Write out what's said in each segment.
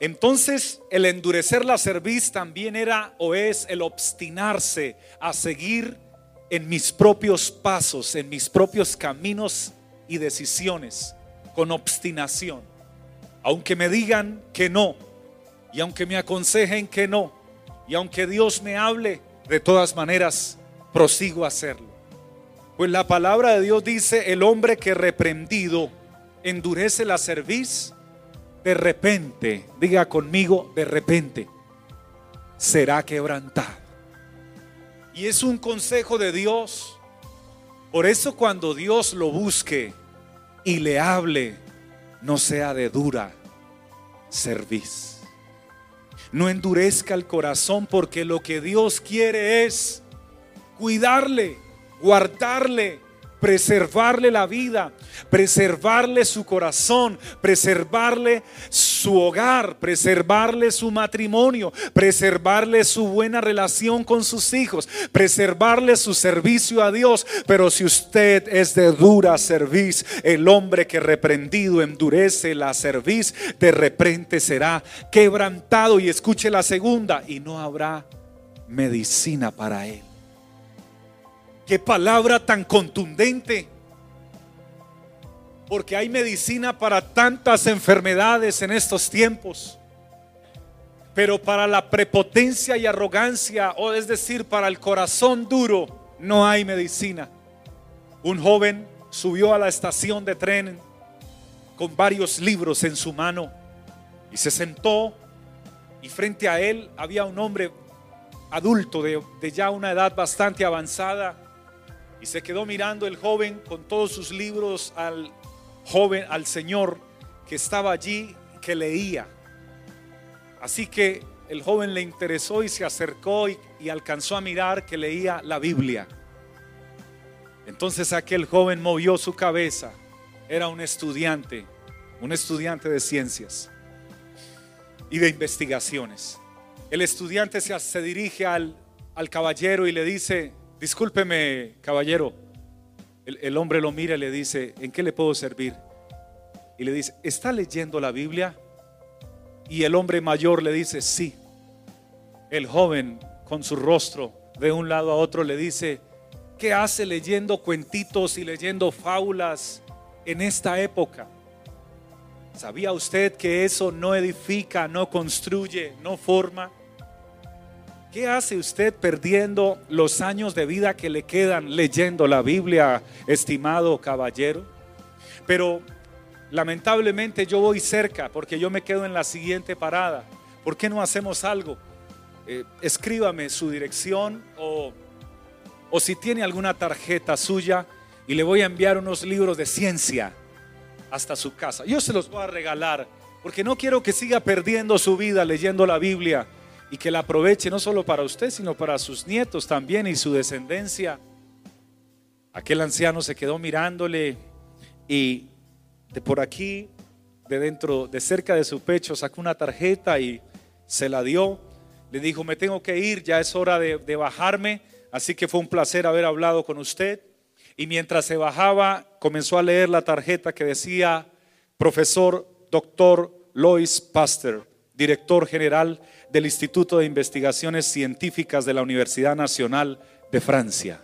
Entonces el endurecer la cerviz también era o es el obstinarse a seguir en mis propios pasos, en mis propios caminos y decisiones, con obstinación. Aunque me digan que no, y aunque me aconsejen que no, y aunque Dios me hable, de todas maneras prosigo a hacerlo. Pues la palabra de Dios dice, el hombre que reprendido endurece la cerviz, de repente, diga conmigo, de repente, será quebrantado. Y es un consejo de Dios. Por eso cuando Dios lo busque y le hable, no sea de dura cerviz. No endurezca el corazón porque lo que Dios quiere es cuidarle, guardarle, preservarle la vida, preservarle su corazón, preservarle su hogar, preservarle su matrimonio, preservarle su buena relación con sus hijos, preservarle su servicio a Dios. Pero si usted es de dura cerviz, el hombre que reprendido endurece la cerviz, de repente será quebrantado. Y escuche la segunda, y no habrá medicina para él. Qué palabra tan contundente. Porque hay medicina para tantas enfermedades en estos tiempos. Pero para la prepotencia y arrogancia, o es decir, para el corazón duro, no hay medicina. Un joven subió a la estación de tren con varios libros en su mano y se sentó y frente a él había un hombre adulto de, de ya una edad bastante avanzada y se quedó mirando el joven con todos sus libros al joven, al Señor que estaba allí, que leía. Así que el joven le interesó y se acercó y, alcanzó a mirar que leía la Biblia. Entonces aquel joven movió su cabeza. Era un estudiante, un estudiante de ciencias y de investigaciones. El estudiante se, dirige al caballero y le dice, discúlpeme, caballero. El, hombre lo mira y le dice, ¿en qué le puedo servir? Y le dice, ¿está leyendo la Biblia? Y el hombre mayor le dice, sí. El joven con su rostro de un lado a otro le dice, ¿qué hace leyendo cuentitos y leyendo fábulas en esta época? ¿Sabía usted que eso no edifica, no construye, no forma? ¿Qué hace usted perdiendo los años de vida que le quedan leyendo la Biblia, estimado caballero? Pero lamentablemente yo voy cerca porque yo me quedo en la siguiente parada. ¿Por qué no hacemos algo? Eh, escríbame su dirección o, o si tiene alguna tarjeta suya y le voy a enviar unos libros de ciencia hasta su casa. Yo se los voy a regalar porque no quiero que siga perdiendo su vida leyendo la Biblia y que la aproveche no solo para usted, sino para sus nietos también y su descendencia. Aquel anciano se quedó mirándole y de por aquí, de dentro, de cerca de su pecho, sacó una tarjeta y se la dio. Le dijo, me tengo que ir, ya es hora de, de bajarme, así que fue un placer haber hablado con usted. Y mientras se bajaba, comenzó a leer la tarjeta que decía, profesor doctor Lois Pasteur, director general del Instituto de Investigaciones Científicas de la Universidad Nacional de Francia.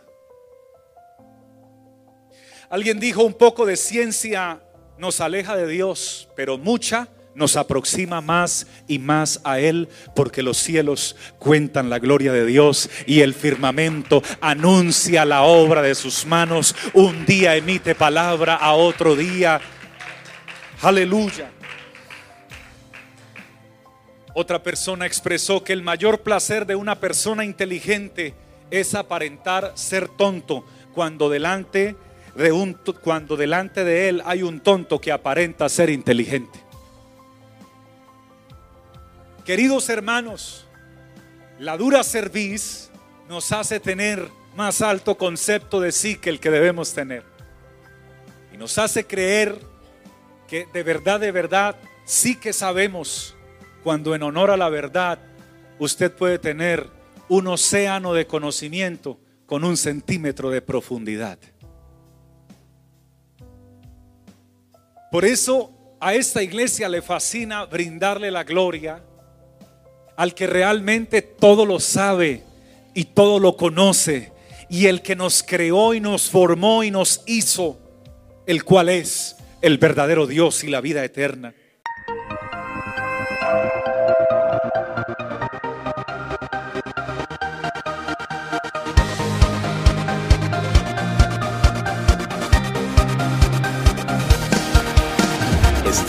Alguien dijo un poco de ciencia nos aleja de Dios, pero mucha nos aproxima más y más a Él, porque los cielos cuentan la gloria de Dios y el firmamento anuncia la obra de sus manos. Un día emite palabra a otro día. Aleluya. Otra persona expresó que el mayor placer de una persona inteligente es aparentar ser tonto cuando delante de un cuando delante de él hay un tonto que aparenta ser inteligente. Queridos hermanos, la dura cerviz nos hace tener más alto concepto de sí que el que debemos tener. Y nos hace creer que de verdad, de verdad, sí que sabemos cuando en honor a la verdad usted puede tener un océano de conocimiento con un centímetro de profundidad. Por eso A esta iglesia le fascina brindarle la gloria al que realmente todo lo sabe y todo lo conoce y el que nos creó y nos formó y nos hizo, el cual es el verdadero Dios y la vida eterna.